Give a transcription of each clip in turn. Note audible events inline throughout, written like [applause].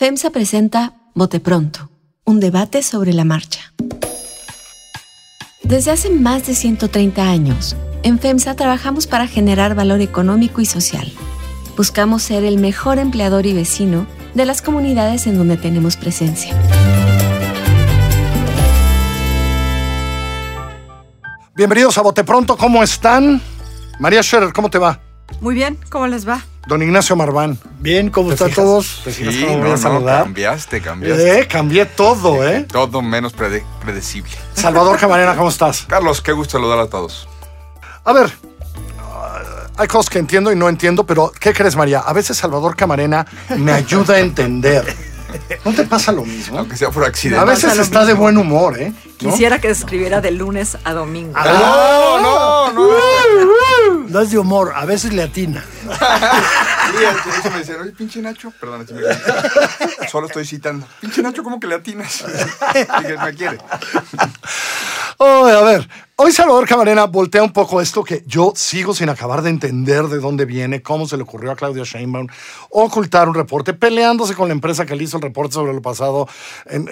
FEMSA presenta Bote Pronto, un debate sobre la marcha. Desde hace más de 130 años, en FEMSA trabajamos para generar valor económico y social. Buscamos ser el mejor empleador y vecino de las comunidades en donde tenemos presencia. Bienvenidos a Bote Pronto, ¿cómo están? María Scherer, ¿cómo te va? Muy bien, ¿cómo les va? Don Ignacio Marván. Bien, ¿cómo ¿Te están fijas? todos? ¿Te Sí, cómo no, voy a no, saludar? cambiaste, cambiaste. Eh, cambié todo, ¿eh? Todo menos prede- predecible. Salvador Camarena, ¿cómo estás? Carlos, qué gusto saludar a todos. A ver, ah, hay cosas que entiendo y no entiendo, pero ¿qué crees, María? A veces Salvador Camarena me ayuda a entender. ¿No te pasa lo mismo? Aunque sea por A accidente. veces pasa lo está de buen humor, ¿eh? ¿No? Quisiera que escribiera de lunes a domingo. Ah, No, no, no. No es de humor, a veces le atina. [laughs] De eso me decían, oye, pinche Nacho. Perdón, así me Solo estoy citando. Pinche Nacho, ¿cómo que le atinas? [laughs] Dije, me quiere. Oh, a ver, hoy Salvador Camarena voltea un poco esto que yo sigo sin acabar de entender de dónde viene, cómo se le ocurrió a Claudia Sheinbaum ocultar un reporte, peleándose con la empresa que le hizo el reporte sobre lo pasado. Eh,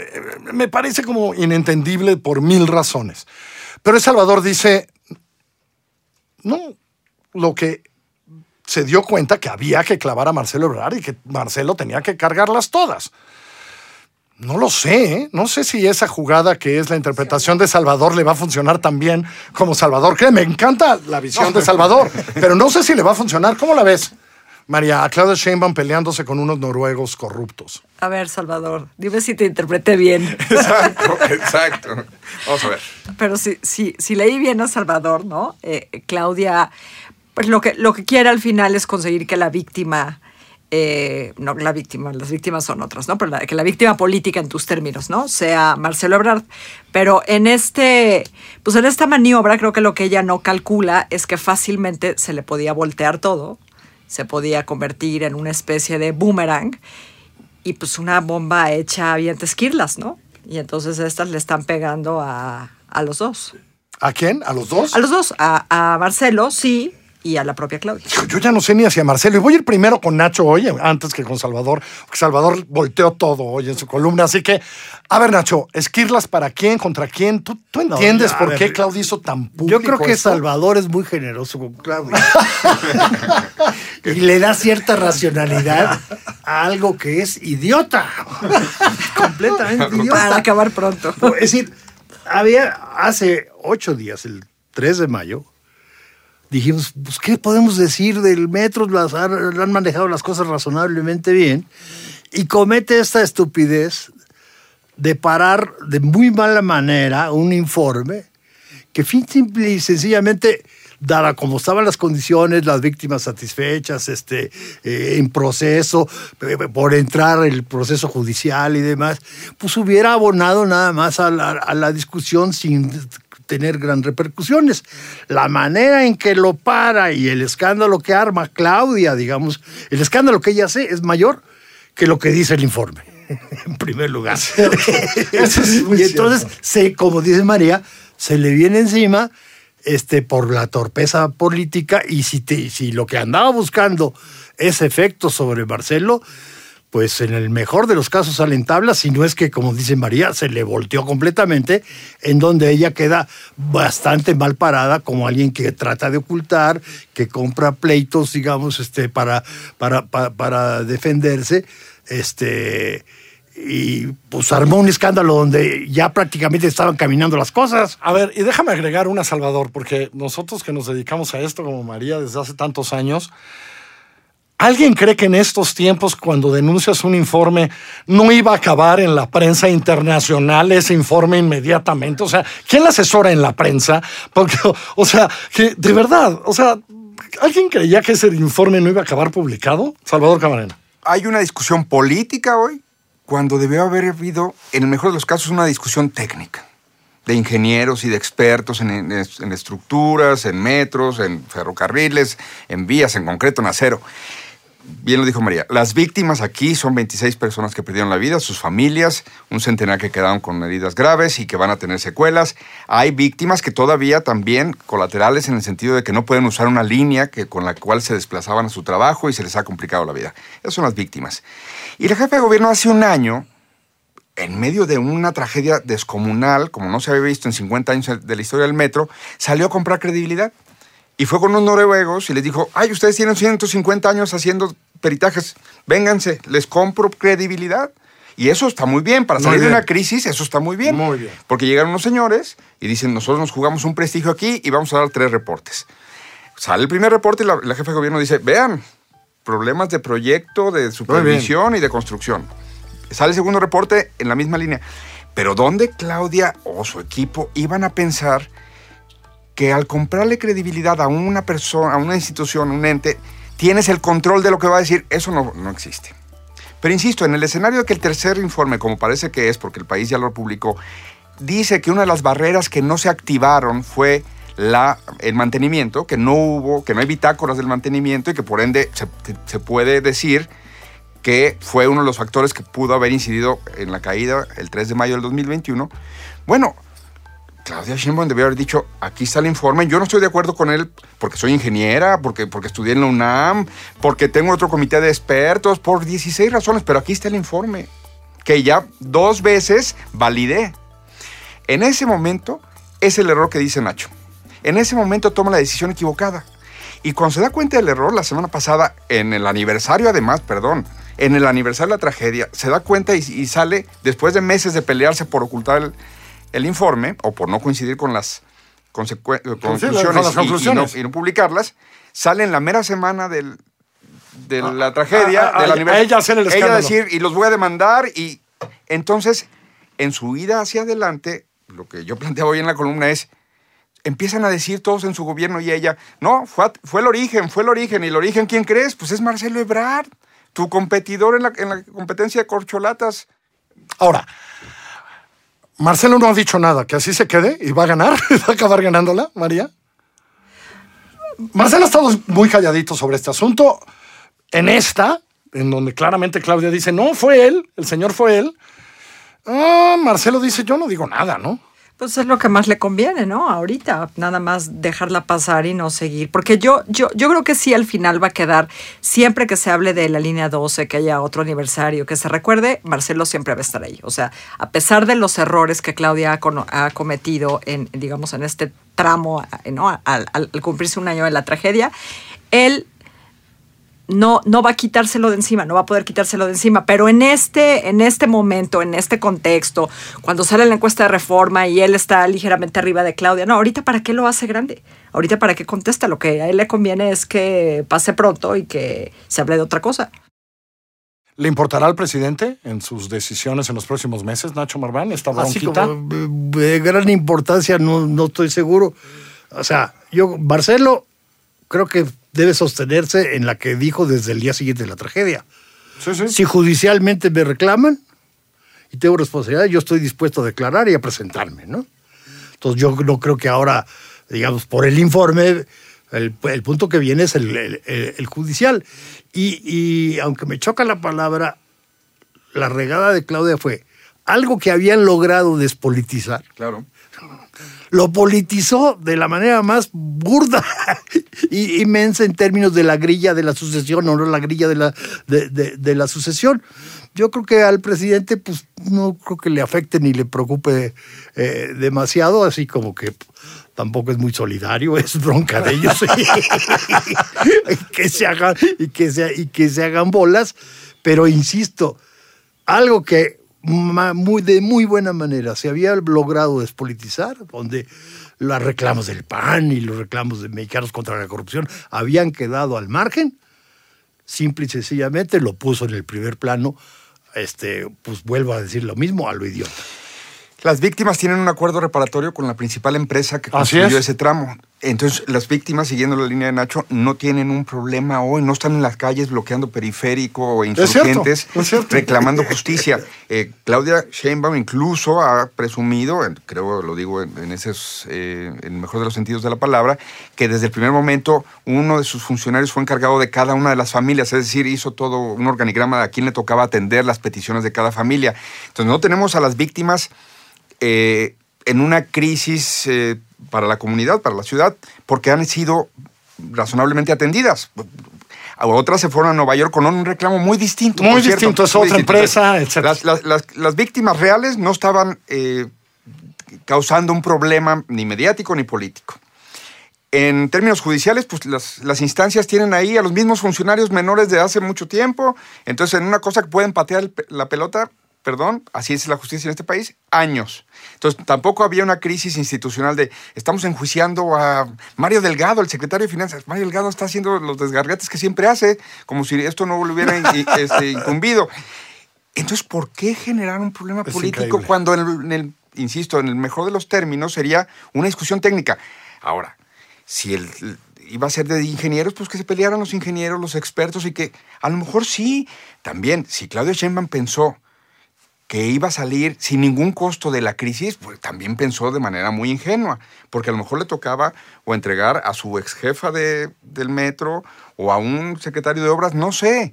me parece como inentendible por mil razones. Pero el Salvador dice, no, lo que se dio cuenta que había que clavar a Marcelo Ebrard y que Marcelo tenía que cargarlas todas. No lo sé, ¿eh? no sé si esa jugada que es la interpretación de Salvador le va a funcionar tan bien como Salvador cree. Me encanta la visión de Salvador, [laughs] pero no sé si le va a funcionar. ¿Cómo la ves, María? A Claudia Sheinbaum peleándose con unos noruegos corruptos. A ver, Salvador, dime si te interpreté bien. [laughs] Exacto, exacto. Vamos a ver. Pero si, si, si leí bien a Salvador, ¿no? Eh, Claudia, pues lo que, lo que quiere al final es conseguir que la víctima, eh, no la víctima, las víctimas son otras, ¿no? Pero la- que la víctima política en tus términos, ¿no? Sea Marcelo Ebrard. Pero en este, pues en esta maniobra creo que lo que ella no calcula es que fácilmente se le podía voltear todo, se podía convertir en una especie de boomerang y pues una bomba hecha bien esquirlas, ¿no? Y entonces estas le están pegando a, a los dos. ¿A quién? ¿A los dos? A los dos, a, a Marcelo, sí, y a la propia Claudia. Yo, yo ya no sé ni hacia Marcelo. Y voy a ir primero con Nacho hoy, antes que con Salvador, porque Salvador volteó todo hoy en su columna. Así que, a ver, Nacho, ¿esquirlas para quién? ¿Contra quién? ¿Tú, tú No, entiendes ya, por ver, qué Claudia hizo tan público Yo creo que esto? Salvador es muy generoso con Claudia. [laughs] y le da cierta racionalidad a algo que es idiota. [laughs] Completamente Para idiota. acabar pronto. Es decir, había hace ocho días, el 3 de mayo, dijimos, pues, ¿qué podemos decir del metro? Las, han manejado las cosas razonablemente bien. Y comete esta estupidez de parar de muy mala manera un informe que simple y sencillamente dada como estaban las condiciones, las víctimas satisfechas, este, eh, en proceso, eh, por entrar el proceso judicial y demás, pues hubiera abonado nada más a la, a la discusión sin tener gran repercusiones. La manera en que lo para y el escándalo que arma Claudia, digamos, el escándalo que ella hace es mayor que lo que dice el informe, [laughs] en primer lugar. [laughs] Eso es muy y entonces, se, como dice María, se le viene encima este, por la torpeza política y si, te- si lo que andaba buscando es efecto sobre Marcelo, pues en el mejor de los casos salen tablas, si no es que, como dice María, se le volteó completamente, en donde ella queda bastante mal parada como alguien que trata de ocultar, que compra pleitos, digamos, este, para, para, para, para defenderse, este, y pues armó un escándalo donde ya prácticamente estaban caminando las cosas. A ver, y déjame agregar una, Salvador, porque nosotros que nos dedicamos a esto, como María, desde hace tantos años, ¿alguien cree que en estos tiempos, cuando denuncias un informe, no iba a acabar en la prensa internacional ese informe inmediatamente? O sea, ¿quién la asesora en la prensa? Porque, o sea, de verdad, o sea, ¿alguien creía que ese informe no iba a acabar publicado? Salvador Camarena. Hay una discusión política hoy cuando debió haber habido, en el mejor de los casos, una discusión técnica de ingenieros y de expertos en estructuras, en metros, en ferrocarriles, en vías, en concreto, en acero. Bien lo dijo María, las víctimas aquí son 26 personas que perdieron la vida, sus familias, un centenar que quedaron con heridas graves y que van a tener secuelas. Hay víctimas que todavía también colaterales en el sentido de que no pueden usar una línea que, con la cual se desplazaban a su trabajo y se les ha complicado la vida. Esas son las víctimas. Y la jefa de gobierno hace un año, en medio de una tragedia descomunal, como no se había visto en 50 años de la historia del metro, salió a comprar credibilidad. Y fue con unos noruegos y les dijo, ay, ustedes tienen 150 años haciendo peritajes, vénganse, les compro credibilidad. Y eso está muy bien, para salir de una crisis, eso está muy bien. Muy bien. Porque llegaron unos señores y dicen, nosotros nos jugamos un prestigio aquí y vamos a dar tres reportes. Sale el primer reporte y la, la jefa de gobierno dice, vean, problemas de proyecto, de supervisión y de construcción. Sale el segundo reporte en la misma línea. Pero ¿dónde Claudia o su equipo iban a pensar que al comprarle credibilidad a una persona, a una institución, un ente, tienes el control de lo que va a decir? Eso no, no existe. Pero insisto, en el escenario de que el tercer informe, como parece que es, porque el país ya lo publicó, dice que una de las barreras que no se activaron fue la, el mantenimiento, que no hubo, que no hay bitácoras del mantenimiento y que por ende se, se puede decir que fue uno de los factores que pudo haber incidido en la caída el 3 de mayo del 2021. Bueno, Claudia Sheinbaum debió haber dicho, aquí está el informe, yo no estoy de acuerdo con él porque soy ingeniera, porque, porque estudié en la UNAM, porque tengo otro comité de expertos, por 16 razones, pero aquí está el informe, que ya dos veces validé. En ese momento es el error que dice Nacho. En ese momento toma la decisión equivocada. Y cuando se da cuenta del error, la semana pasada, en el aniversario además, perdón, en el aniversario de la tragedia, se da cuenta y, y sale, después de meses de pelearse por ocultar el, el informe o por no coincidir con las consecue- conclusiones, con las y- y no- conclusiones. Y, no, publicarlas, sale en la mera semana del, de la tragedia, a- a- del a aniversario. ella hacer el Ella decir, y los voy a demandar, y entonces, en su ida hacia adelante, lo que yo [laughs] planteaba hoy en la columna es, empiezan a decir todos en su gobierno y ella, no, fue, fue el origen, fue el origen, y el origen, ¿quién crees? Pues es Marcelo Ebrard, tu competidor en la, en la competencia de corcholatas. Ahora, Marcelo no ha dicho nada, que así se quede y va a ganar, [laughs] va a acabar ganándola, María. Marcelo ha estado muy calladito sobre este asunto. En esta, en donde claramente Claudia dice, no, fue él, el señor fue él. Ah, Marcelo dice, yo no digo nada, ¿no? Pues es lo que más le conviene, ¿no? Ahorita, nada más dejarla pasar y no seguir. Porque yo, yo, yo creo que sí al final va a quedar, siempre que se hable de la línea 12, que haya otro aniversario, que se recuerde, Marcelo siempre va a estar ahí. O sea, a pesar de los errores que Claudia ha, ha cometido en, digamos, en este tramo, ¿no? Al- al cumplirse un año de la tragedia, él no, no va a quitárselo de encima, no va a poder quitárselo de encima, pero en este, en este momento, en este contexto, cuando sale la encuesta de reforma y él está ligeramente arriba de Claudia, no, ahorita para qué lo hace grande, ahorita para qué contesta, lo que a él le conviene es que pase pronto y que se hable de otra cosa. ¿Le importará al presidente en sus decisiones en los próximos meses, Nacho Marván? Esta Así bronquita. como de gran importancia, no, no estoy seguro. O sea, yo, Marcelo, creo que debe sostenerse en la que dijo desde el día siguiente de la tragedia. Sí, sí. Si judicialmente me reclaman y tengo responsabilidad, yo estoy dispuesto a declarar y a presentarme, ¿no? Entonces yo no creo que ahora, digamos, por el informe, el, el punto que viene es el, el- el- judicial. Y, y aunque me choca la palabra, la regada de Claudia fue algo que habían logrado despolitizar Claro. Lo politizó de la manera más burda [laughs] y inmensa en términos de la grilla de la sucesión o no la grilla de la, de, la sucesión. Yo creo que al presidente, pues no creo que le afecte ni le preocupe eh, demasiado, así como que tampoco es muy solidario, [laughs] es bronca de ellos. y que se hagan, y que se, y que se hagan bolas, pero insisto, algo que muy, de muy buena manera se había logrado despolitizar, donde los reclamos del PAN y los reclamos de mexicanos contra la corrupción habían quedado al margen, simple y sencillamente lo puso en el primer plano, este, pues vuelvo a decir lo mismo, a lo idiota. Las víctimas tienen un acuerdo reparatorio con la principal empresa que construyó es. ese tramo. Entonces, las víctimas, siguiendo la línea de Nacho, no tienen un problema hoy, no están en las calles bloqueando periférico o cierto, insurgentes es cierto. reclamando justicia. Eh, Claudia Sheinbaum incluso ha presumido, creo lo digo en, en ese eh, en el mejor de los sentidos de la palabra, que desde el primer momento uno de sus funcionarios fue encargado de cada una de las familias, es decir, hizo todo un organigrama de a quién le tocaba atender las peticiones de cada familia. Entonces, no tenemos a las víctimas eh, en una crisis eh, para la comunidad, para la ciudad, porque han sido razonablemente atendidas. Otras se fueron a Nueva York con un reclamo muy distinto. Muy cierto, distinto, es muy otra distinto. empresa, etcétera. Las, las- las- las víctimas reales no estaban eh, causando un problema ni mediático ni político. En términos judiciales, pues las, las instancias tienen ahí a los mismos funcionarios menores de hace mucho tiempo. Entonces, en una cosa que pueden patear la pelota, perdón, así es la justicia en este país, años. Entonces, tampoco había una crisis institucional de estamos enjuiciando a Mario Delgado, el secretario de Finanzas. Mario Delgado está haciendo los desgargates que siempre hace, como si esto no lo hubiera [laughs] este, incumbido. Entonces, ¿por qué generar un problema Es político increíble. cuando, en el, en el- insisto, en el mejor de los términos sería una discusión técnica? Ahora, si el, iba a ser de ingenieros, pues que se pelearan los ingenieros, los expertos y que a lo mejor sí, también, si Claudio Sheinbaum pensó que iba a salir sin ningún costo de la crisis, pues también pensó de manera muy ingenua, porque a lo mejor le tocaba o entregar a su ex jefa de, del metro o a un secretario de obras, no sé.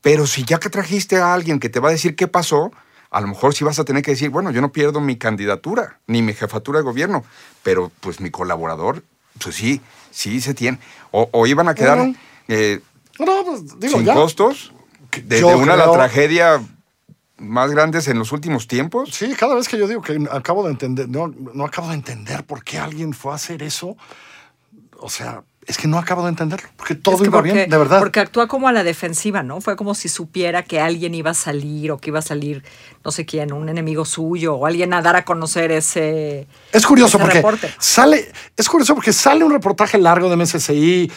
Pero si ya que trajiste a alguien que te va a decir qué pasó, a lo mejor sí vas a tener que decir, bueno, yo no pierdo mi candidatura ni mi jefatura de gobierno, pero pues mi colaborador, pues sí, sí se tiene. O, o iban a quedar eh, No, pues, digo, sin ya. costos de, una creo- las tragedias más grandes en los últimos tiempos. Sí, cada vez que yo digo que acabo de entender, no, no acabo de entender por qué alguien fue a hacer eso. O sea, es que no acabo de entenderlo, porque todo Es que iba porque, bien, de verdad. Porque actúa como a la defensiva, ¿no? Fue como si supiera que alguien iba a salir o que iba a salir, no sé quién, un enemigo suyo o alguien a dar a conocer ese. Es curioso ese porque reporte. sale, es curioso porque sale un reportaje largo de MSCI,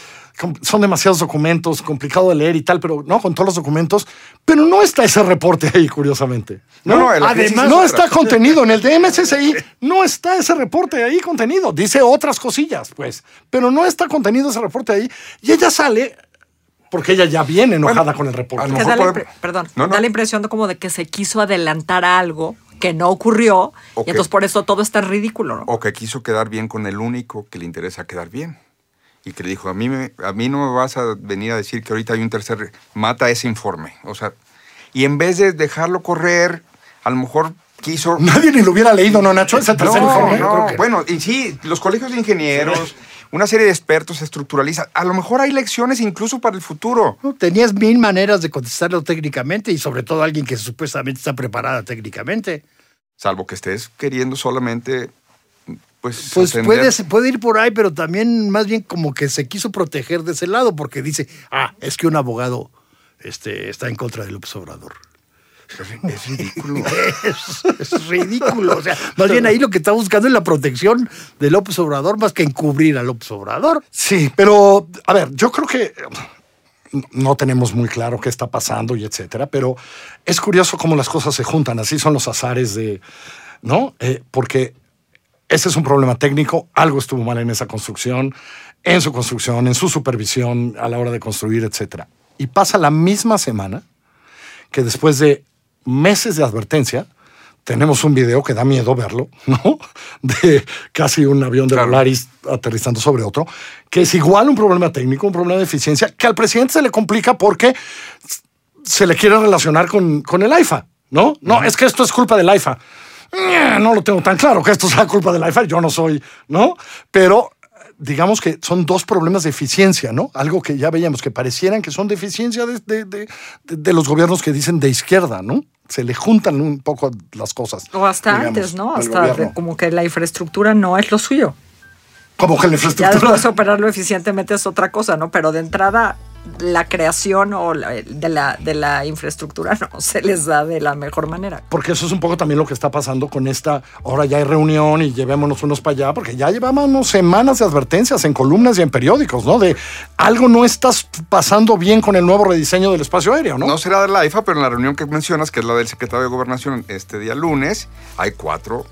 son demasiados documentos, complicado de leer y tal, pero no con todos los documentos, pero no está ese reporte ahí, curiosamente. No, no, crisis Además, no otra. está contenido en el de MSCI, no está ese reporte ahí contenido, dice otras cosillas, pues, pero no está contenido ese reporte ahí y ella sale porque ella ya viene enojada Bueno, con el a reporte. lo Que mejor da la perdón, No, no. da la impresión de como de que se quiso adelantar a algo que no ocurrió Ok. y entonces por eso todo está ridículo, ¿no? O que quiso quedar bien con el único que le interesa quedar bien. Y que le dijo, a mí, me- a mí no me vas a venir a decir que ahorita hay un tercer... Mata ese informe. O sea, y en vez de dejarlo correr, a lo mejor quiso... [laughs] Nadie ni lo hubiera leído, ¿no, Nacho? Ese tercer No, informe. no, Creo que- bueno, y sí, los colegios de ingenieros, una serie de expertos estructuralistas, a lo mejor hay lecciones incluso para el futuro. No, Tenías mil maneras de contestarlo técnicamente y sobre todo alguien que supuestamente está preparada técnicamente. Salvo que estés queriendo solamente, pues... Pues puede, puede ir por ahí, pero también más bien como que se quiso proteger de ese lado porque dice, ah, es que un abogado este, está en contra de López Obrador. Es ridículo. [laughs] Es, es ridículo. O sea, más bien ahí lo que está buscando es la protección de López Obrador más que encubrir a López Obrador. Sí, pero a ver, yo creo que no tenemos muy claro qué está pasando y etcétera, pero es curioso cómo las cosas se juntan. Así son los azares de, ¿no? Eh, porque ese es un problema técnico, algo estuvo mal en esa construcción, en su construcción, en su supervisión a la hora de construir, etcétera. Y pasa la misma semana que después de meses de advertencia, tenemos un video que da miedo verlo, [laughs] ¿no? De casi un avión de Claro. Volaris aterrizando sobre otro, que es igual un problema técnico, un problema de eficiencia, que al presidente se le complica porque se le quiere relacionar con, con el AIFA, ¿no? No, es que esto es culpa del AIFA. Eh, No lo tengo tan claro que esto sea culpa del AIFA, yo no soy, ¿no? Pero digamos que son dos problemas de eficiencia, ¿no? Algo que ya veíamos que parecieran que son de eficiencia de, de- de- los gobiernos que dicen de izquierda, ¿no? Se le juntan un poco las cosas. O hasta digamos, antes, ¿no? Hasta como que la infraestructura no es lo suyo. Como que la Ya infraestructura. después operarlo eficientemente es otra cosa, ¿no? Pero de entrada, la creación o la- de, la, de la infraestructura [laughs] no se les da de la mejor manera. Porque eso es un poco también lo que está pasando con esta, ahora ya hay reunión y llevémonos unos para allá, porque ya llevábamos semanas de advertencias en columnas y en periódicos, ¿no? De algo no estás pasando bien con el nuevo rediseño del espacio aéreo, ¿no? No será de la IFA, pero en la reunión que mencionas, que es la del secretario de Gobernación este día lunes, hay cuatro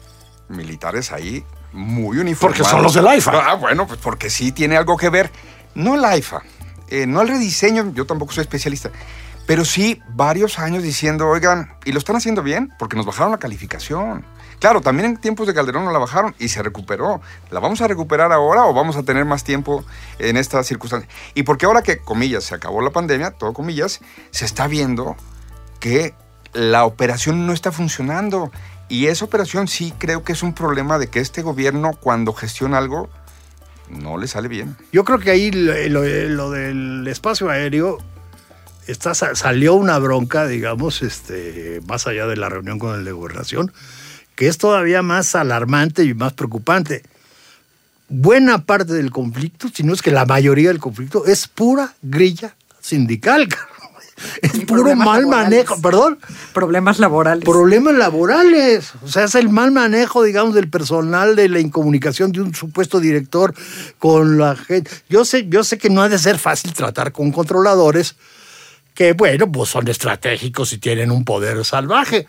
militares ahí muy uniformados. Porque son los del AIFA. Ah, bueno, pues porque sí tiene algo que ver. No la IFA, eh, no el rediseño, yo tampoco soy especialista, pero sí varios años diciendo, oigan, y lo están haciendo bien, porque nos bajaron la calificación. Claro, también en tiempos de Calderón no la bajaron y se recuperó. ¿La vamos a recuperar ahora o vamos a tener más tiempo en estas circunstancias? Y porque ahora que, comillas, se acabó la pandemia, todo comillas, se está viendo que la operación no está funcionando. Y esa operación sí creo que es un problema de que este gobierno cuando gestiona algo no le sale bien. Yo creo que ahí lo, lo- del espacio aéreo está, sa- salió una bronca, digamos, este, más allá de la reunión con el de gobernación, que es todavía más alarmante y más preocupante. Buena parte del conflicto, si no es que la mayoría del conflicto, es pura grilla sindical. [laughs] [laughs] Es puro mal laborales. manejo, perdón, Problemas laborales. problemas laborales. O sea, es el mal manejo, digamos, del personal, de la incomunicación de un supuesto director con la gente. Yo sé, yo sé que no ha de ser fácil tratar con controladores que, bueno, pues son estratégicos y tienen un poder salvaje.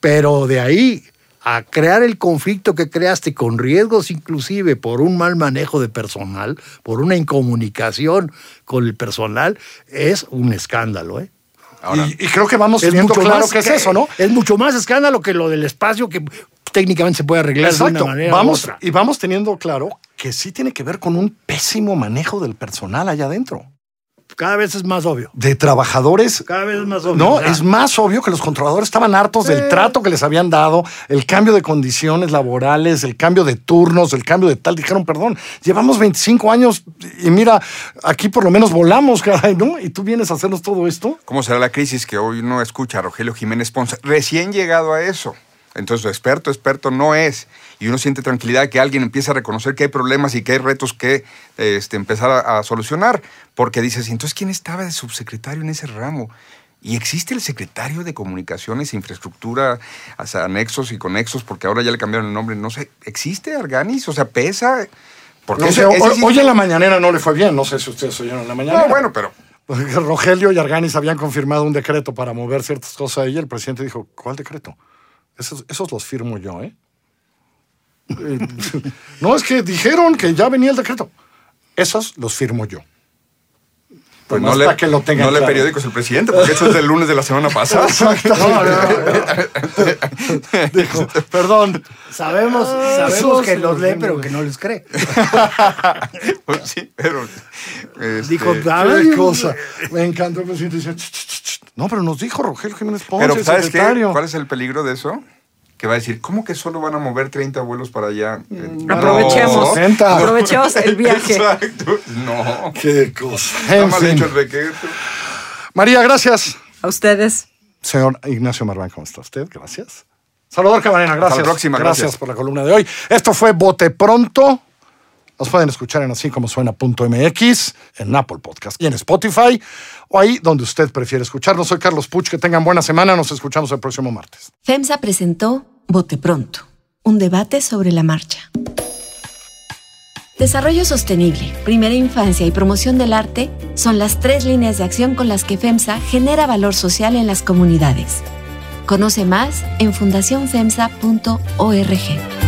Pero de ahí a crear el conflicto que creaste con riesgos inclusive por un mal manejo de personal, por una incomunicación con el personal, es un escándalo, ¿eh? Ahora, y, y creo que vamos viendo claro que es eso, ¿no? Es mucho más escándalo que lo del espacio que técnicamente se puede arreglar de una manera Vamos, u otra. y vamos teniendo claro que sí tiene que ver con un pésimo manejo del personal allá adentro. Cada vez es más obvio. De trabajadores. Cada vez es más obvio. No, es más obvio que los controladores estaban hartos del trato que les habían dado, el cambio de condiciones laborales, el cambio de turnos, el cambio de tal. Dijeron, perdón, llevamos 25 años y mira, aquí por lo menos volamos, caray, ¿no? Y tú vienes a hacernos todo esto. ¿Cómo será la crisis que hoy uno escucha a Rogelio Jiménez Ponce? Recién llegado a eso. Entonces, experto, experto no es. Y uno siente tranquilidad de que alguien empieza a reconocer que hay problemas y que hay retos que este, empezar a, a solucionar. Porque dices, "¿Y entonces, ¿quién estaba de subsecretario en ese ramo? Y existe el secretario de Comunicaciones, Infraestructura, o sea, anexos y conexos, porque ahora ya le cambiaron el nombre. No sé, ¿existe Arganis? O sea, pesa. Porque No sé, ese hoy, sí- en la mañanera no le fue bien, no sé si ustedes oyeron en la mañana. No, bueno, pero Rogelio y Arganis habían confirmado un decreto para mover ciertas cosas ahí. El presidente dijo, ¿cuál decreto? Esos, esos los firmo yo, ¿eh? Eh, [laughs] no, es que dijeron que ya venía el decreto. Esos los firmo yo. pues no le, para que lo tengan no le claro. periódicos el presidente, porque eso es del lunes de la semana pasada. [laughs] [laughs] Dijo, perdón. Sabemos, sabemos que los lee, pero que no les cree. Pues sí, pero. este, Dijo, Qué "Ay, cosa. Me encantó el presidente. Dice, "Ch, ch, ch, ch". No, pero nos dijo Rogelio Jiménez Ponce, pero ¿sabes qué? ¿Cuál es el peligro de eso? Que va a decir, ¿cómo que solo van a mover 30 vuelos para allá? Mm, no. Aprovechemos. 60. Aprovechemos el [laughs] viaje. Exacto. No. Qué cosa. Está En mal fin. hecho el decreto. María, gracias. A ustedes. Señor Ignacio Marván, ¿cómo está usted? Gracias. Salvador Camarena, gracias. la próxima, gracias. por la columna de hoy. Esto fue Bote Pronto. Nos pueden escuchar en así como en Apple Podcast y en Spotify, o ahí donde usted prefiere escucharnos. Soy Carlos Puch, que tengan buena semana. Nos escuchamos el próximo martes. FEMSA presentó Bote Pronto, un debate sobre la marcha. Desarrollo sostenible, primera infancia y promoción del arte son las tres líneas de acción con las que FEMSA genera valor social en las comunidades. Conoce más en fundacionfemsa.org.